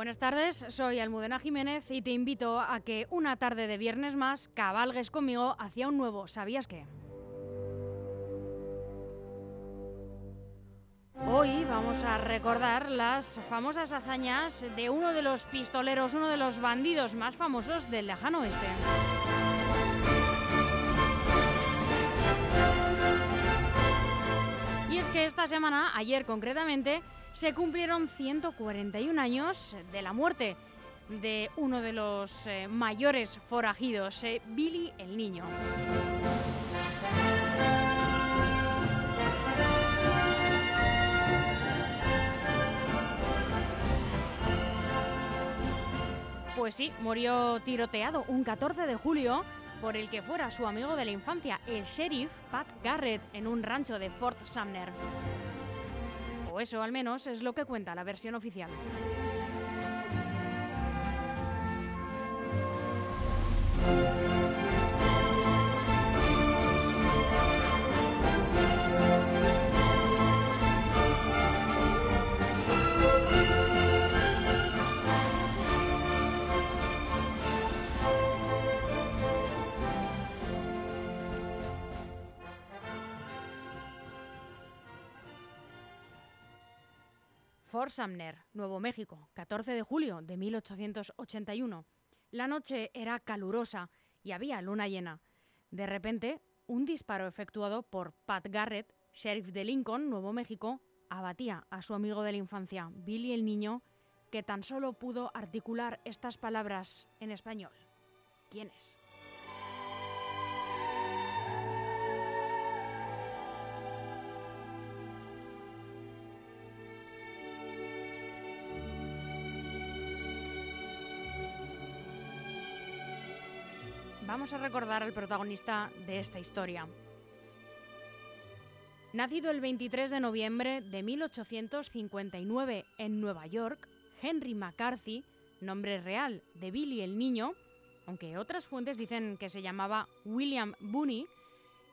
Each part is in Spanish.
Buenas tardes, soy Almudena Jiménez y te invito a que una tarde de viernes más cabalgues conmigo hacia un nuevo ¿Sabías qué? Hoy vamos a recordar las famosas hazañas de uno de los pistoleros, uno de los bandidos más famosos del lejano oeste. Y es que esta semana, ayer concretamente, se cumplieron 141 años de la muerte de uno de los eh, mayores forajidos, eh, Billy el Niño. Pues sí, murió tiroteado un 14 de julio por el que fuera su amigo de la infancia, el sheriff Pat Garrett, en un rancho de Fort Sumner. O eso al menos es lo que cuenta la versión oficial. Fort Nuevo México, 14 de julio de 1881. La noche era calurosa y había luna llena. De repente, un disparo efectuado por Pat Garrett, sheriff de Lincoln, Nuevo México, abatía a su amigo de la infancia, Billy el Niño, que tan solo pudo articular estas palabras en español. ¿Quién es? Vamos a recordar al protagonista de esta historia. Nacido el 23 de noviembre de 1859 en Nueva York, Henry McCarthy, nombre real de Billy el Niño, aunque otras fuentes dicen que se llamaba William Booney,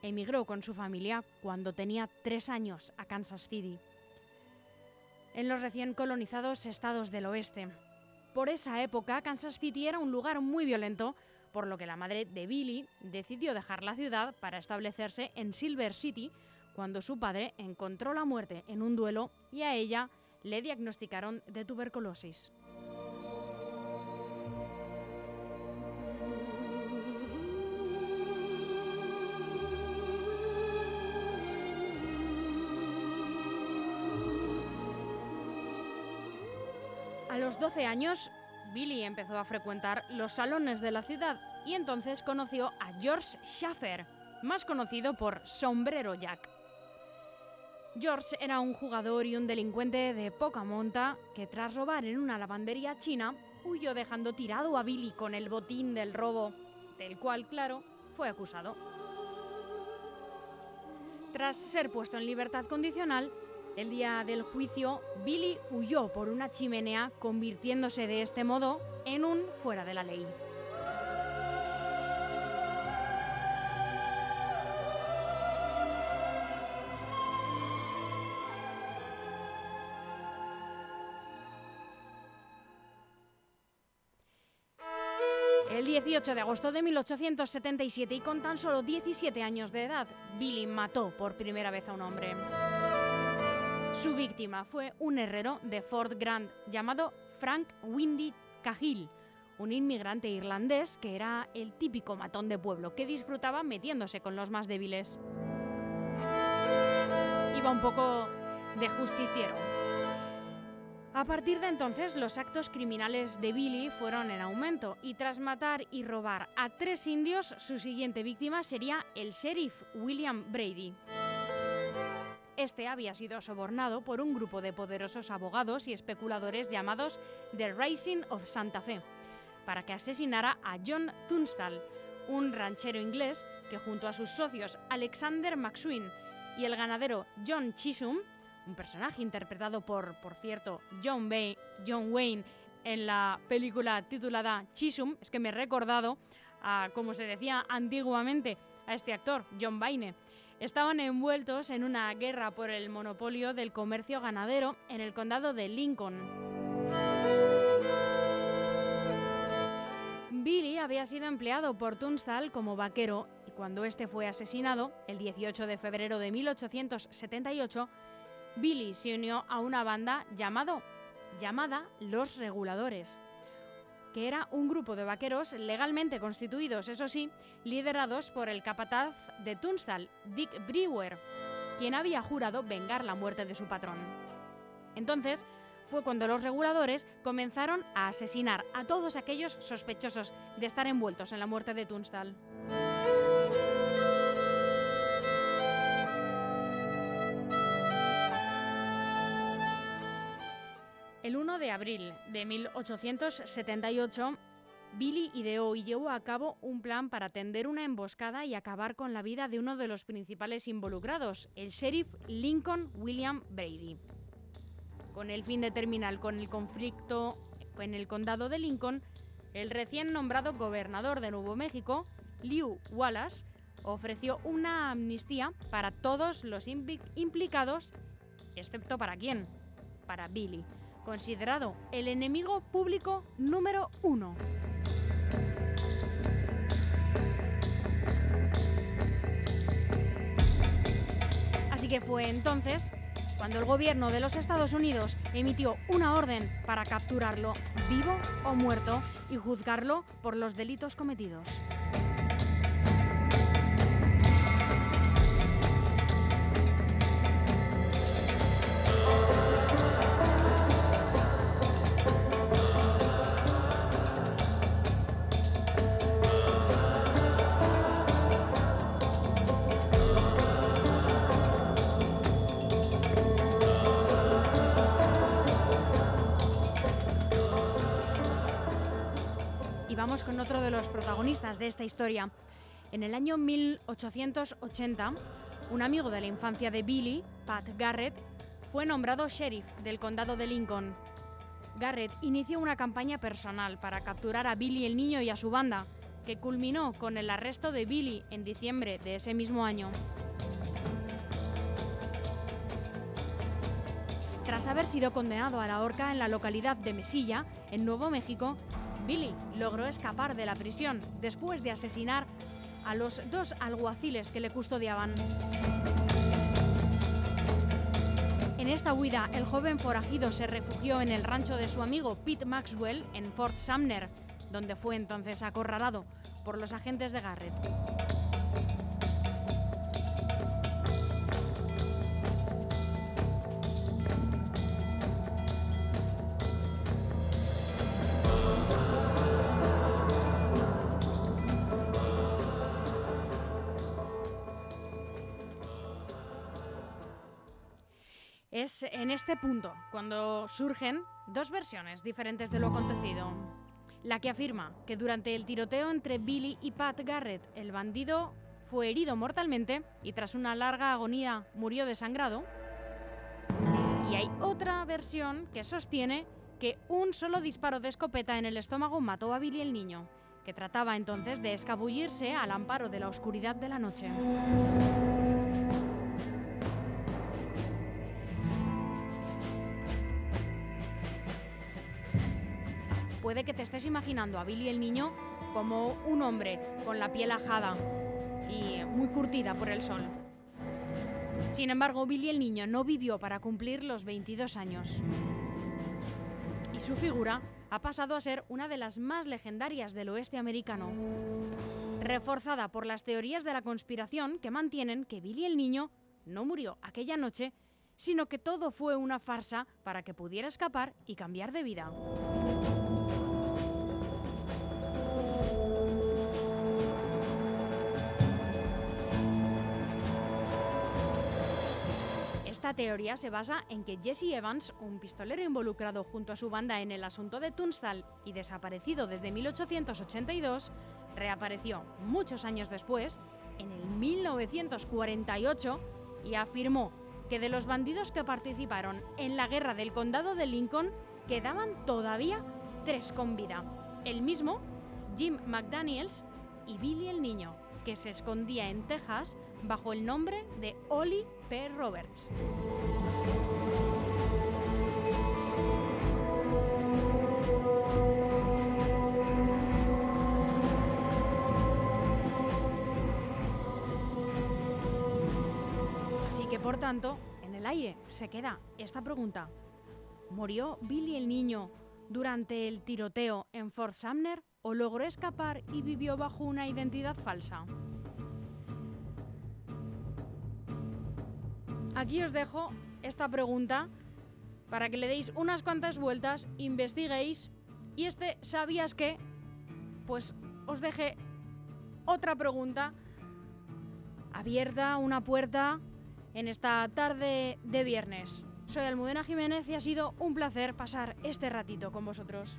emigró con su familia cuando tenía tres años a Kansas City, en los recién colonizados estados del oeste. Por esa época, Kansas City era un lugar muy violento por lo que la madre de Billy decidió dejar la ciudad para establecerse en Silver City cuando su padre encontró la muerte en un duelo y a ella le diagnosticaron de tuberculosis. A los 12 años, Billy empezó a frecuentar los salones de la ciudad y entonces conoció a George Schaffer, más conocido por Sombrero Jack. George era un jugador y un delincuente de poca monta que tras robar en una lavandería china huyó dejando tirado a Billy con el botín del robo, del cual, claro, fue acusado. Tras ser puesto en libertad condicional, el día del juicio, Billy huyó por una chimenea, convirtiéndose de este modo en un fuera de la ley. El 18 de agosto de 1877 y con tan solo 17 años de edad, Billy mató por primera vez a un hombre. Su víctima fue un herrero de Fort Grant llamado Frank Windy Cahill, un inmigrante irlandés que era el típico matón de pueblo que disfrutaba metiéndose con los más débiles. Iba un poco de justiciero. A partir de entonces, los actos criminales de Billy fueron en aumento y tras matar y robar a tres indios, su siguiente víctima sería el sheriff William Brady. Este había sido sobornado por un grupo de poderosos abogados y especuladores llamados The Rising of Santa Fe, para que asesinara a John Tunstall, un ranchero inglés que junto a sus socios Alexander McSween y el ganadero John Chisholm, un personaje interpretado por, por cierto, John, Bay, John Wayne en la película titulada Chisholm, es que me he recordado a, como se decía antiguamente, a este actor, John Baine estaban envueltos en una guerra por el monopolio del comercio ganadero en el condado de Lincoln. Billy había sido empleado por Tunstall como vaquero y cuando este fue asesinado, el 18 de febrero de 1878, Billy se unió a una banda llamado, llamada Los Reguladores que era un grupo de vaqueros legalmente constituidos, eso sí, liderados por el capataz de Tunstall, Dick Brewer, quien había jurado vengar la muerte de su patrón. Entonces, fue cuando los reguladores comenzaron a asesinar a todos aquellos sospechosos de estar envueltos en la muerte de Tunstall. El 1 de abril de 1878, Billy ideó y llevó a cabo un plan para tender una emboscada y acabar con la vida de uno de los principales involucrados, el sheriff Lincoln William Brady. Con el fin de terminar con el conflicto en el condado de Lincoln, el recién nombrado gobernador de Nuevo México, Lew Wallace, ofreció una amnistía para todos los implicados, excepto para quién, para Billy, considerado el enemigo público número uno. Así que fue entonces cuando el gobierno de los Estados Unidos emitió una orden para capturarlo vivo o muerto y juzgarlo por los delitos cometidos. Con otro de los protagonistas de esta historia. En el año 1880, un amigo de la infancia de Billy, Pat Garrett, fue nombrado sheriff del condado de Lincoln. Garrett inició una campaña personal para capturar a Billy el niño y a su banda, que culminó con el arresto de Billy en diciembre de ese mismo año. Tras haber sido condenado a la horca en la localidad de Mesilla, en Nuevo México, Billy logró escapar de la prisión después de asesinar a los dos alguaciles que le custodiaban. En esta huida, el joven forajido se refugió en el rancho de su amigo Pete Maxwell en Fort Sumner, donde fue entonces acorralado por los agentes de Garrett. Es en este punto cuando surgen dos versiones diferentes de lo acontecido. La que afirma que durante el tiroteo entre Billy y Pat Garrett el bandido fue herido mortalmente y tras una larga agonía murió desangrado. Y hay otra versión que sostiene que un solo disparo de escopeta en el estómago mató a Billy el niño, que trataba entonces de escabullirse al amparo de la oscuridad de la noche. Puede que te estés imaginando a Billy el niño como un hombre con la piel ajada y muy curtida por el sol. Sin embargo, Billy el niño no vivió para cumplir los 22 años. Y su figura ha pasado a ser una de las más legendarias del oeste americano, reforzada por las teorías de la conspiración que mantienen que Billy el niño no murió aquella noche, sino que todo fue una farsa para que pudiera escapar y cambiar de vida. Esta teoría se basa en que Jesse Evans, un pistolero involucrado junto a su banda en el asunto de Tunstall y desaparecido desde 1882, reapareció muchos años después, en el 1948, y afirmó que de los bandidos que participaron en la guerra del condado de Lincoln quedaban todavía tres con vida. El mismo, Jim McDaniels y Billy el Niño, que se escondía en Texas bajo el nombre de Oli P. Roberts. Así que, por tanto, en el aire se queda esta pregunta. ¿Murió Billy el niño durante el tiroteo en Fort Sumner o logró escapar y vivió bajo una identidad falsa? Aquí os dejo esta pregunta para que le deis unas cuantas vueltas, investiguéis y este ¿sabías qué? Pues os deje otra pregunta abierta, una puerta en esta tarde de viernes. Soy Almudena Jiménez y ha sido un placer pasar este ratito con vosotros.